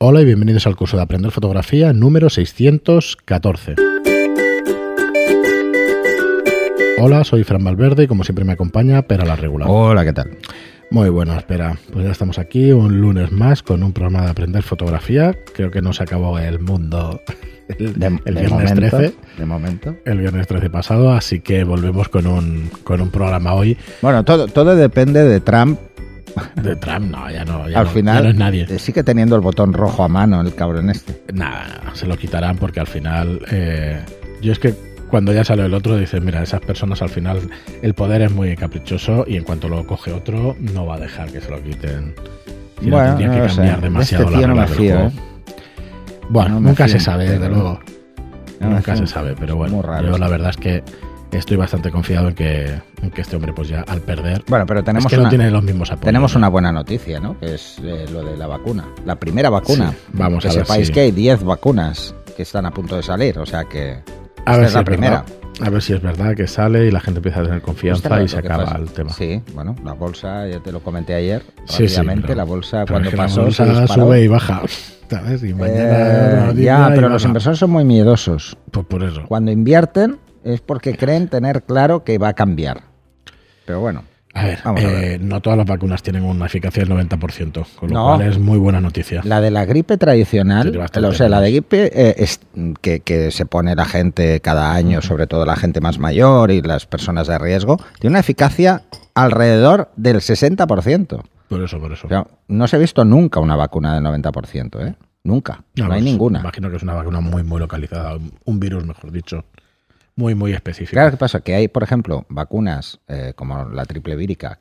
Hola y bienvenidos al curso de Aprender Fotografía número 614. Hola, soy Fran Valverde y como siempre me acompaña Pera la Regular. Hola, ¿qué tal? Muy bueno, espera. Pues ya estamos aquí un lunes más con un programa de Aprender Fotografía. Creo que no se acabó el mundo el, De, el de viernes momento, 13. De momento. El viernes 13 pasado, así que volvemos con un, con un programa hoy Bueno, todo, todo depende de Trump. de Trump. No, ya no, ya Al no, final, ya no es nadie. eh, sigue teniendo el botón rojo a mano el cabrón este. Nada, se lo quitarán porque al final. eh, yo es que cuando ya sale el otro, dices, mira, esas personas al final. El poder es muy caprichoso y en cuanto lo coge otro, no va a dejar que se lo quiten. Si no, Bueno, tendría no que sé. cambiar De demasiado este tío no me fío. ¿eh? Bueno, me nunca fío se sabe, desde luego. Nunca fío. se sabe, pero bueno, yo la verdad es que estoy bastante confiado en que, en que este hombre, pues ya al perder. Bueno, pero tenemos, es que una, no tiene los mismos apoyos. tenemos una buena noticia, ¿no? Que es eh, lo de la vacuna. La primera vacuna. Sí, vamos que a ver sepáis si- que hay 10 vacunas que están a punto de salir. O sea que. A ver, es si la es primera. verdad. a ver si es verdad que sale y la gente empieza a tener confianza y se acaba el tema. Sí, bueno, la bolsa, ya te lo comenté ayer, Sí, sí, pero- la bolsa cuando pasó la bolsa se disparó. sube y baja. ¿Sabes? Y mañana Eh, ya, y pero los inversores son muy miedosos. Pues por eso. Cuando invierten es porque creen tener claro que va a cambiar. Pero bueno, A ver, Vamos a eh, no todas las vacunas tienen una eficacia del 90%, con lo No. cual es muy buena noticia. la de la gripe tradicional, Sí, o sea, la de gripe eh, es, que, que se pone la gente cada año, sobre todo la gente más mayor y las personas de riesgo, tiene una eficacia alrededor del 60%. Por eso, por eso. O sea, no se ha visto nunca una vacuna del 90%, ¿eh? Nunca. No, hay pues, ninguna. Imagino que es una vacuna muy, muy localizada, un virus, mejor dicho, muy, muy específico. Claro, ¿qué pasa? Que hay, por ejemplo, vacunas eh, como la triple vírica,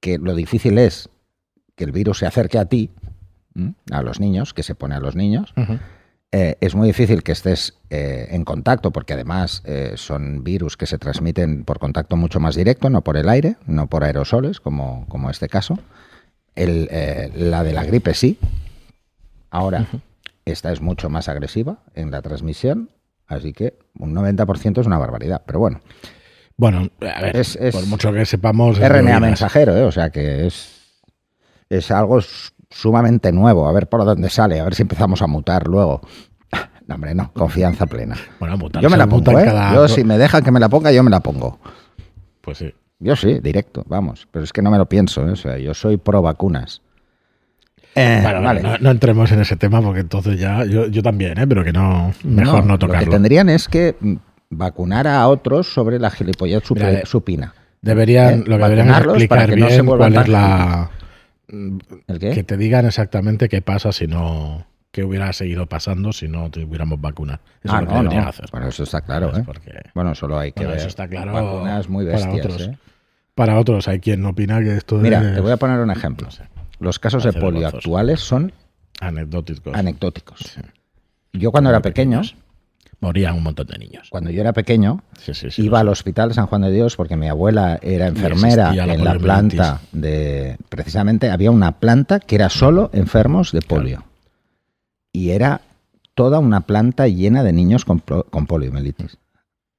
que lo difícil es que el virus se acerque a ti, ¿m? a los niños, que se pone a los niños. Eh, es muy difícil que estés eh, en contacto, porque además eh, son virus que se transmiten por contacto mucho más directo, no por el aire, no por aerosoles, como, como este caso. El, la de la gripe sí. Ahora, esta es mucho más agresiva en la transmisión, así que un 90% es una barbaridad. Pero bueno, Bueno, a ver, Es- es por mucho que sepamos... es RNA mensajero, ¿eh? o sea que es, es algo sumamente nuevo. A ver por dónde sale, a ver si empezamos a mutar luego. No, hombre, no, confianza plena. Bueno, mutar, Yo me la pongo, ¿eh? cada- Yo, si me dejan que me la ponga, yo me la pongo. Pues sí. Yo sí, directo, vamos. Pero es que no me lo pienso, ¿eh? o sea, yo soy pro vacunas. Eh, Bueno, vale. no, no entremos en ese tema porque entonces ya... Yo, yo también, ¿eh? Pero que no... Mejor no, Lo que tocarlo. tendrían es que vacunar a otros sobre la gilipollez Mira, de- supina. Deberían, ¿Eh? lo que deberían para explicar no se bien cuál es la... ¿El qué? Que te digan exactamente qué pasa si no... qué hubiera seguido pasando si no tuviéramos vacuna. Eso ah, es lo que no, deberían no. hacer. Bueno, eso está claro. ¿eh? Porque Bueno, solo hay que Bueno, ver. eso está claro Vacunas muy para bestias, otros. ¿eh? para otros hay quien opina que esto Mira, te voy a poner un ejemplo. no sé, Los casos de polio vergonzoso. actuales son anecdóticos. anecdóticos. Sí. Yo cuando era pequeño. Morían un montón de niños. cuando yo era pequeño, Sí, sí, sí. iba al hospital San Juan de Dios porque mi abuela era enfermera la en la planta de... Precisamente había una planta que era solo enfermos de polio. Y era toda una planta llena de niños con, con poliomielitis.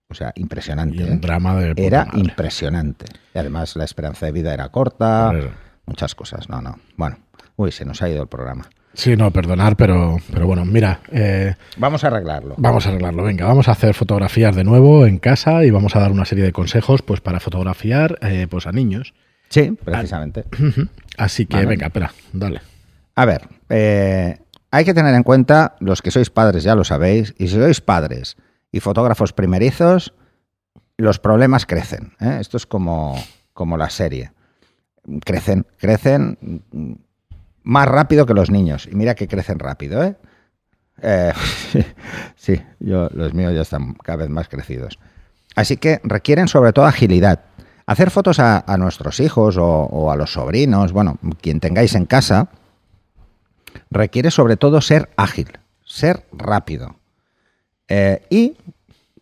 O sea, Y impresionante. un ¿eh? drama de... puta Era madre. impresionante. Y además la esperanza de vida era corta. Muchas cosas. No, no. Bueno, uy, se nos ha ido el programa. Sí, no, perdonar, pero, pero bueno, mira, eh, Vamos a arreglarlo. vamos a arreglarlo. Venga, vamos a hacer fotografías de nuevo en casa y vamos a dar una serie de consejos pues para fotografiar eh, pues a niños. Sí, precisamente. Así que, Vale. venga, espera, dale. A ver, eh, hay que tener en cuenta, los que sois padres ya lo sabéis, y si sois padres y fotógrafos primerizos, los problemas crecen. ¿eh? Esto es como, como la serie. Crecen, crecen más rápido que los niños. Y mira que crecen rápido, ¿eh? Eh, sí, yo, los míos ya están cada vez más crecidos. Así que requieren sobre todo agilidad. Hacer fotos a, nuestros hijos o, a los sobrinos, bueno, quien tengáis en casa, requiere sobre todo ser ágil, ser rápido eh, y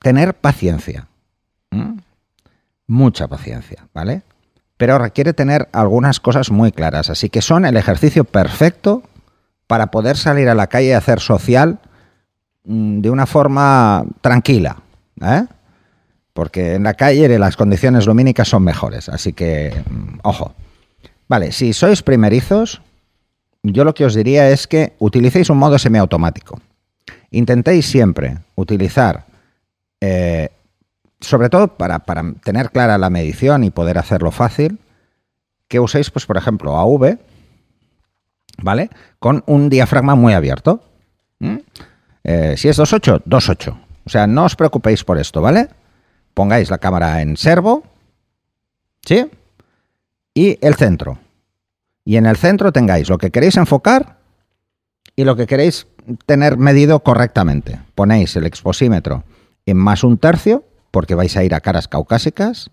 tener paciencia. Mucha paciencia, ¿vale? Pero requiere tener algunas cosas muy claras, así que son el ejercicio perfecto para poder salir a la calle y hacer social mm, de una forma tranquila, ¿eh? Porque en la calle las condiciones lumínicas son mejores, así que, mm, ojo. Vale, si sois primerizos, yo lo que os diría es que utilicéis un modo semiautomático. Intentéis siempre utilizar, eh, sobre todo para, para, tener clara la medición y poder hacerlo fácil, que uséis, pues, por ejemplo, AV, ¿vale? Con un diafragma muy abierto. ¿Mm? Eh, si es 2.8, 2.8. O sea, no os preocupéis por esto, ¿vale? Pongáis la cámara en servo, ¿sí? Y el centro. Y en el centro tengáis lo que queréis enfocar y lo que queréis tener medido correctamente. Ponéis el exposímetro en más un tercio, porque vais a ir a caras caucásicas,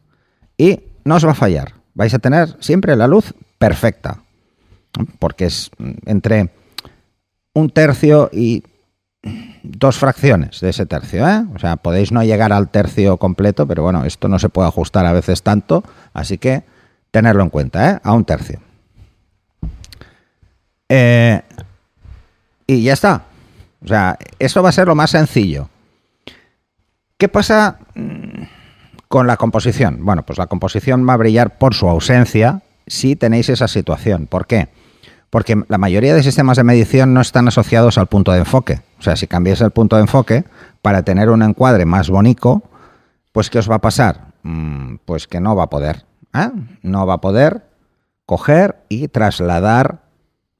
y no os va a fallar. Vais a tener siempre la luz perfecta, porque es entre un tercio y dos fracciones de ese tercio. ¿eh? O sea, podéis no llegar al tercio completo, pero bueno, esto no se puede ajustar a veces tanto, así que tenerlo en cuenta, ¿eh? a un tercio. Eh, y ya está. O sea, esto va a ser lo más sencillo. ¿Qué pasa mm, con la composición? Bueno, pues la composición va a brillar por su ausencia si tenéis esa situación. ¿Por qué? Porque la mayoría de sistemas de medición no están asociados al punto de enfoque. O sea, si cambiáis el punto de enfoque para tener un encuadre más bonito, pues ¿qué os va a pasar? Mm, pues que no va a poder. ¿eh? No va a poder coger y trasladar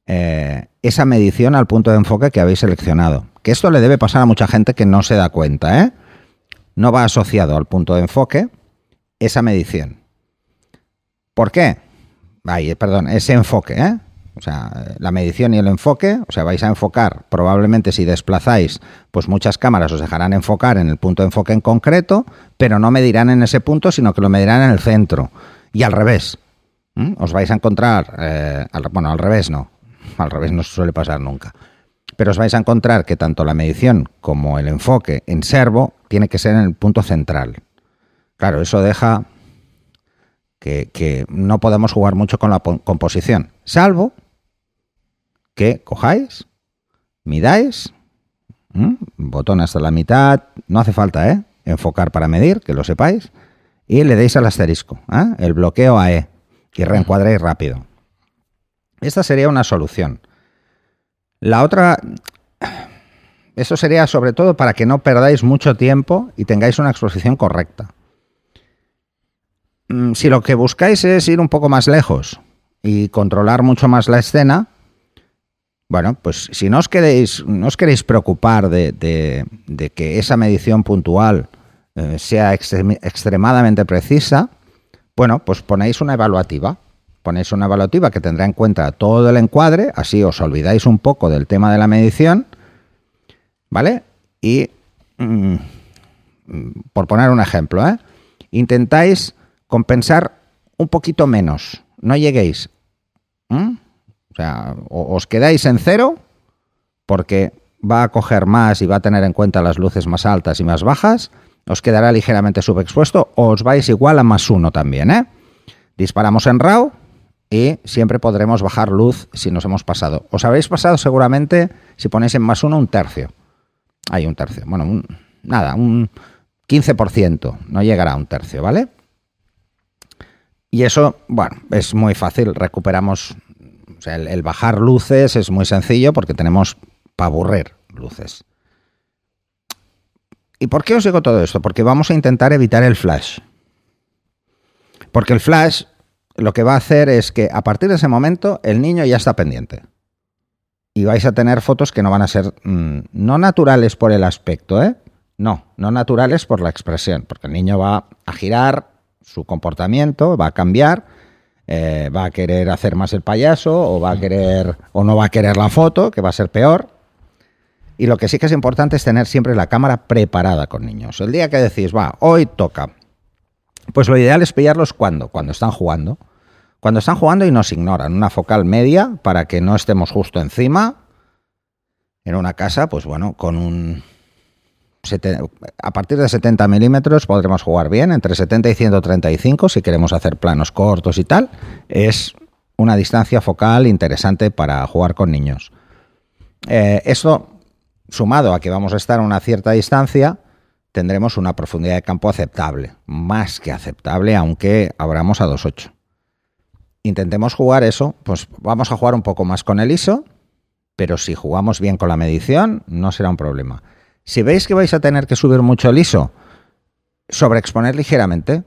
eh, esa medición al punto de enfoque que habéis seleccionado. Que esto le debe pasar a mucha gente que no se da cuenta, ¿eh? No va asociado al punto de enfoque esa medición. ¿Por qué? Ay, perdón, ese enfoque, ¿eh? O sea, la medición y el enfoque, o sea, vais a enfocar, probablemente si desplazáis, pues muchas cámaras os dejarán enfocar en el punto de enfoque en concreto, pero no medirán en ese punto, sino que lo medirán en el centro. Y al revés. Os vais a encontrar, eh, bueno, al revés no, al revés no suele pasar nunca. Pero os vais a encontrar que tanto la medición como el enfoque en servo tiene que ser en el punto central. Claro, eso deja que, no podemos jugar mucho con la composición, salvo que cojáis, midáis, botón hasta la mitad, no hace falta, ¿eh? Enfocar para medir, que lo sepáis, y le deis al asterisco, ¿eh? el bloqueo AE, y reencuadréis rápido. Esta sería una solución. La otra, eso sería sobre todo para que no perdáis mucho tiempo y tengáis una exposición correcta. Mm, si lo que buscáis es ir un poco más lejos y controlar mucho más la escena, bueno, pues si no os queréis, no os queréis preocupar de, que esa medición puntual eh, sea extremadamente precisa, bueno, pues ponéis una evaluativa ponéis una evaluativa que tendrá en cuenta todo el encuadre, así os olvidáis un poco del tema de la medición, ¿vale? Y, mm, por poner un ejemplo, ¿eh? intentáis compensar un poquito menos, no lleguéis. O sea, os quedáis en cero porque va a coger más y va a tener en cuenta las luces más altas y más bajas, os quedará ligeramente subexpuesto o os vais igual a más uno también, ¿eh? Disparamos en RAW, y siempre podremos bajar luz si nos hemos pasado. Os habréis pasado seguramente si ponéis en más uno un tercio. Hay un tercio. Bueno, nada, un 15%. No llegará a un tercio, ¿vale? Y eso, bueno, es muy fácil. Recuperamos. O sea, el, bajar luces es muy sencillo porque tenemos para aburrir luces. ¿Y por qué os digo todo esto? Porque vamos a intentar evitar el flash. Porque el flash lo que va a hacer es que a partir de ese momento el niño ya está pendiente. Y vais a tener fotos que no van a ser mm, no naturales por el aspecto, ¿eh? No, no naturales por la expresión, porque el niño va a girar su comportamiento, va a cambiar, eh, va a querer hacer más el payaso, o va a querer, o no va a querer la foto, que va a ser peor. Y lo que sí que es importante es tener siempre la cámara preparada con niños. El día que decís, va, hoy toca, pues lo ideal es pillarlos cuando, cuando están jugando. Cuando están jugando y nos ignoran, una focal media para que no estemos justo encima. En una casa, pues bueno, con un... A partir de 70 milímetros podremos jugar bien, entre 70 y 135 si queremos hacer planos cortos y tal. Es una distancia focal interesante para jugar con niños. Eh, esto, sumado a que vamos a estar a una cierta distancia, tendremos una profundidad de campo aceptable, más que aceptable, aunque abramos a 2.8. intentemos jugar eso, pues vamos a jugar un poco más con el ISO, pero si jugamos bien con la medición, no será un problema. Si veis que vais a tener que subir mucho el ISO, sobreexponer ligeramente,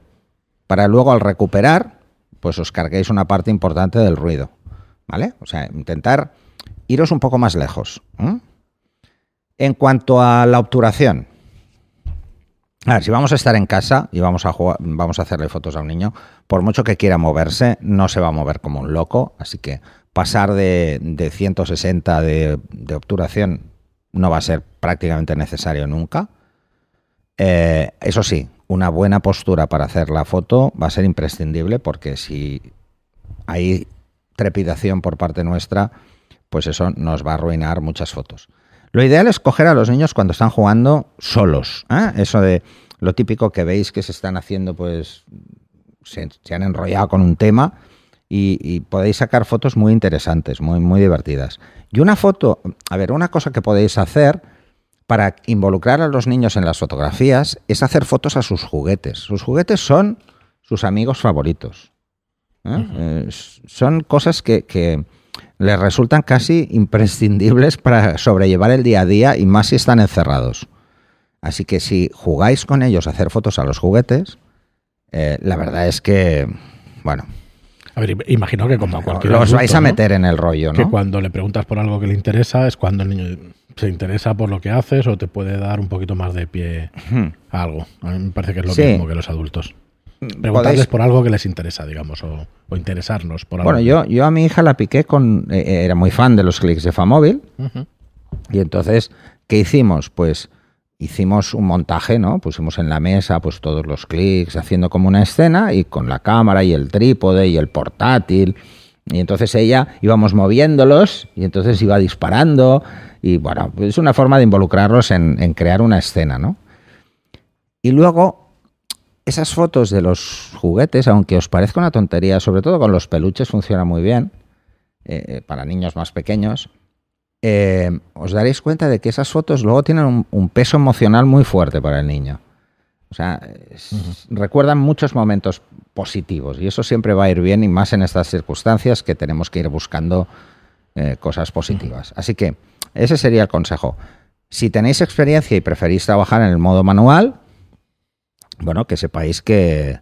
para luego al recuperar, pues os carguéis una parte importante del ruido. ¿Vale? O sea, intentar iros un poco más lejos. En cuanto a la obturación, a ver, si vamos a estar en casa y vamos a jugar, vamos a hacerle fotos a un niño, por mucho que quiera moverse, no se va a mover como un loco, así que pasar de, 160 de, obturación no va a ser prácticamente necesario nunca. Eh, eso sí, una buena postura para hacer la foto va a ser imprescindible porque si hay trepidación por parte nuestra, pues eso nos va a arruinar muchas fotos. Lo ideal es coger a los niños cuando están jugando solos. ¿eh? Eso de lo típico que veis que se están haciendo, pues se, han enrollado con un tema y, podéis sacar fotos muy interesantes, muy, muy divertidas. Y una foto, a ver, una cosa que podéis hacer para involucrar a los niños en las fotografías es hacer fotos a sus juguetes. Sus juguetes son sus amigos favoritos. ¿eh? Eh, son cosas que les resultan casi imprescindibles para sobrellevar el día a día y más si están encerrados. Así que si jugáis con ellos a hacer fotos a los juguetes, eh, la verdad es que, bueno. A ver, imagino que como a cualquier. Los vais a meter en el rollo, ¿no? Que cuando le preguntas por algo que le interesa es cuando el niño se interesa por lo que haces o te puede dar un poquito más de pie a algo. A mí me parece que es lo mismo que los adultos. Preguntarles por algo que les interesa, digamos, o, interesarnos por algo. Bueno, yo, yo a mi hija la piqué con. Eh, eh, era muy fan de los clics de Famóvil. Y entonces, ¿qué hicimos? Pues hicimos un montaje, ¿no? Pusimos en la mesa pues todos los clics, haciendo como una escena, y con la cámara y el trípode y el portátil. Y entonces ella íbamos moviéndolos y entonces iba disparando. Y bueno, es una forma de involucrarlos en, en crear una escena, ¿no? Y luego esas fotos de los juguetes, aunque os parezca una tontería, sobre todo con los peluches funciona muy bien, eh, eh, para niños más pequeños, eh, os daréis cuenta de que esas fotos luego tienen un, peso emocional muy fuerte para el niño. O sea, recuerdan muchos momentos positivos y eso siempre va a ir bien y más en estas circunstancias que tenemos que ir buscando cosas positivas. Así que ese sería el consejo. Si tenéis experiencia y preferís trabajar en el modo manual, bueno, que sepáis que,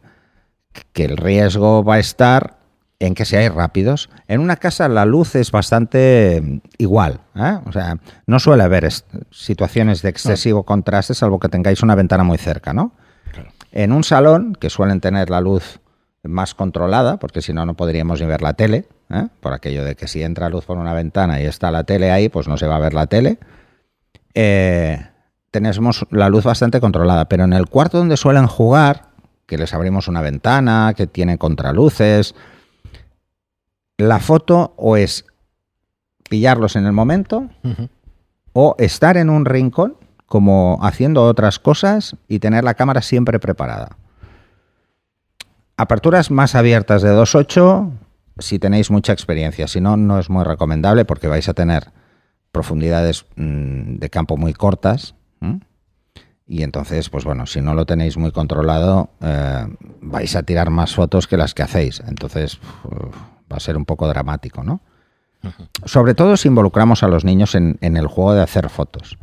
que el riesgo va a estar en que seáis rápidos. En una casa la luz es bastante mm, igual, ¿eh? o sea, no suele haber situaciones de excesivo contraste salvo que tengáis una ventana muy cerca, ¿no? En un salón, que suelen tener la luz más controlada, porque si no, no podríamos ni ver la tele, ¿eh? por aquello de que si entra luz por una ventana y está la tele ahí, pues no se va a ver la tele. Eh, tenemos la luz bastante controlada, pero en el cuarto donde suelen jugar, que les abrimos una ventana, que tiene contraluces, la foto o es pillarlos en el momento o estar en un rincón como haciendo otras cosas y tener la cámara siempre preparada. Aperturas más abiertas de 2.8 si tenéis mucha experiencia, si no, no es muy recomendable porque vais a tener profundidades mm, de campo muy cortas y entonces, pues bueno, si no lo tenéis muy controlado, eh, vais a tirar más fotos que las que hacéis. Entonces, va a ser un poco dramático, ¿no? Sobre todo si involucramos a los niños en, el juego de hacer fotos.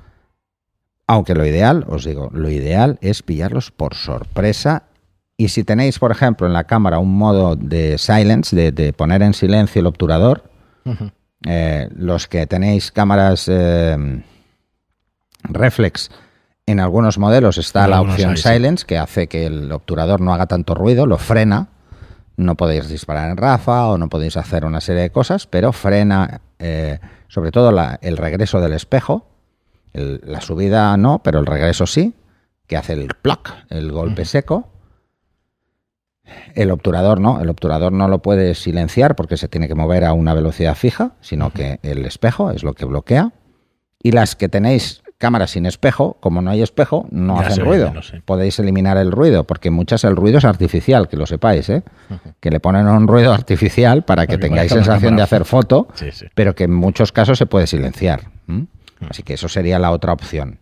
Aunque lo ideal, os digo, lo ideal es pillarlos por sorpresa. Y si tenéis, por ejemplo, en la cámara un modo de silence, de, poner en silencio el obturador, eh, los que tenéis cámaras eh, reflex, en algunos modelos está la opción silence, que hace que el obturador no haga tanto ruido, lo frena. No podéis disparar en rafa o no podéis hacer una serie de cosas, pero frena eh, sobre todo el regreso del espejo. la subida no, pero el regreso sí, que hace el pluck, el golpe seco. El obturador no, el obturador no lo puede silenciar porque se tiene que mover a una velocidad fija, sino que el espejo es lo que bloquea. Y las que tenéis cámaras sin espejo, como no hay espejo, no hacen ruido. Podéis eliminar el ruido, porque muchas el ruido es artificial, que lo sepáis, ¿eh? que le ponen un ruido artificial para que tengáis sensación de hacer foto, pero que en muchos casos se puede silenciar. Así que eso sería la otra opción.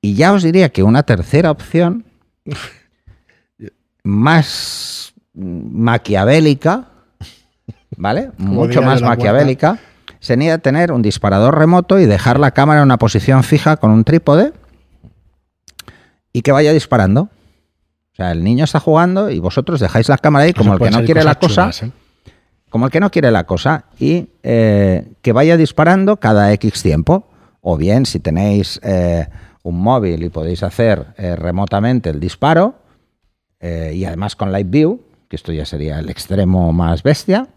Y ya os diría que una tercera opción, más maquiavélica, ¿vale? Como Mucho más la maquiavélica, sería tener un disparador remoto y dejar la cámara en una posición fija con un trípode y que vaya disparando. O sea, el niño está jugando y vosotros dejáis la cámara ahí como el que no quiere la cosa, chulas, ¿eh? como el que no quiere la cosa y eh, que vaya disparando cada X tiempo. O bien, si tenéis eh, un móvil y podéis hacer remotamente el disparo, y además con Live View, que esto ya sería el extremo más bestia,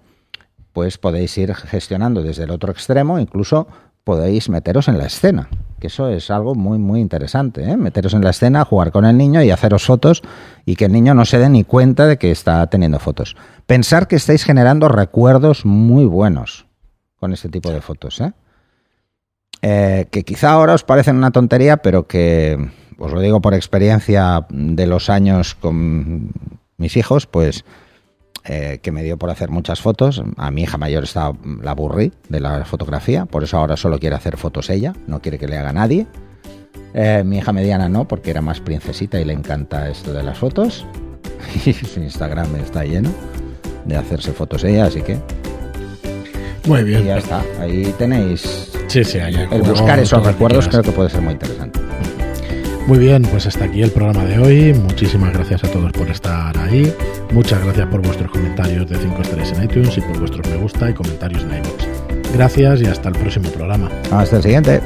pues podéis ir gestionando desde el otro extremo, incluso podéis meteros en la escena, que eso es algo muy, muy interesante, ¿eh? meteros en la escena, jugar con el niño y haceros fotos y que el niño no se dé ni cuenta de que está teniendo fotos. Pensar que estáis generando recuerdos muy buenos con este tipo de fotos, ¿eh? Eh, que quizá ahora os parecen una tontería, pero que os lo digo por experiencia de los años con mis hijos, pues eh, que me dio por hacer muchas fotos. A mi hija mayor está, la aburrí de la fotografía, por eso ahora solo quiere hacer fotos ella, no quiere que le haga nadie. Eh, mi hija mediana no, porque era más princesita y le encanta esto de las fotos. Y su Instagram está lleno de hacerse fotos ella, así que Muy y bien. ya está. Ahí tenéis Sí, sí, ahí el buscar esos recuerdos, creo que puede ser muy interesante. Muy bien, pues hasta aquí el programa de hoy. Muchísimas gracias a todos por estar ahí. Muchas gracias por vuestros comentarios de 5 estrellas en iTunes y por vuestros me gusta y comentarios en iVoox. Gracias y hasta el próximo programa. Hasta el siguiente.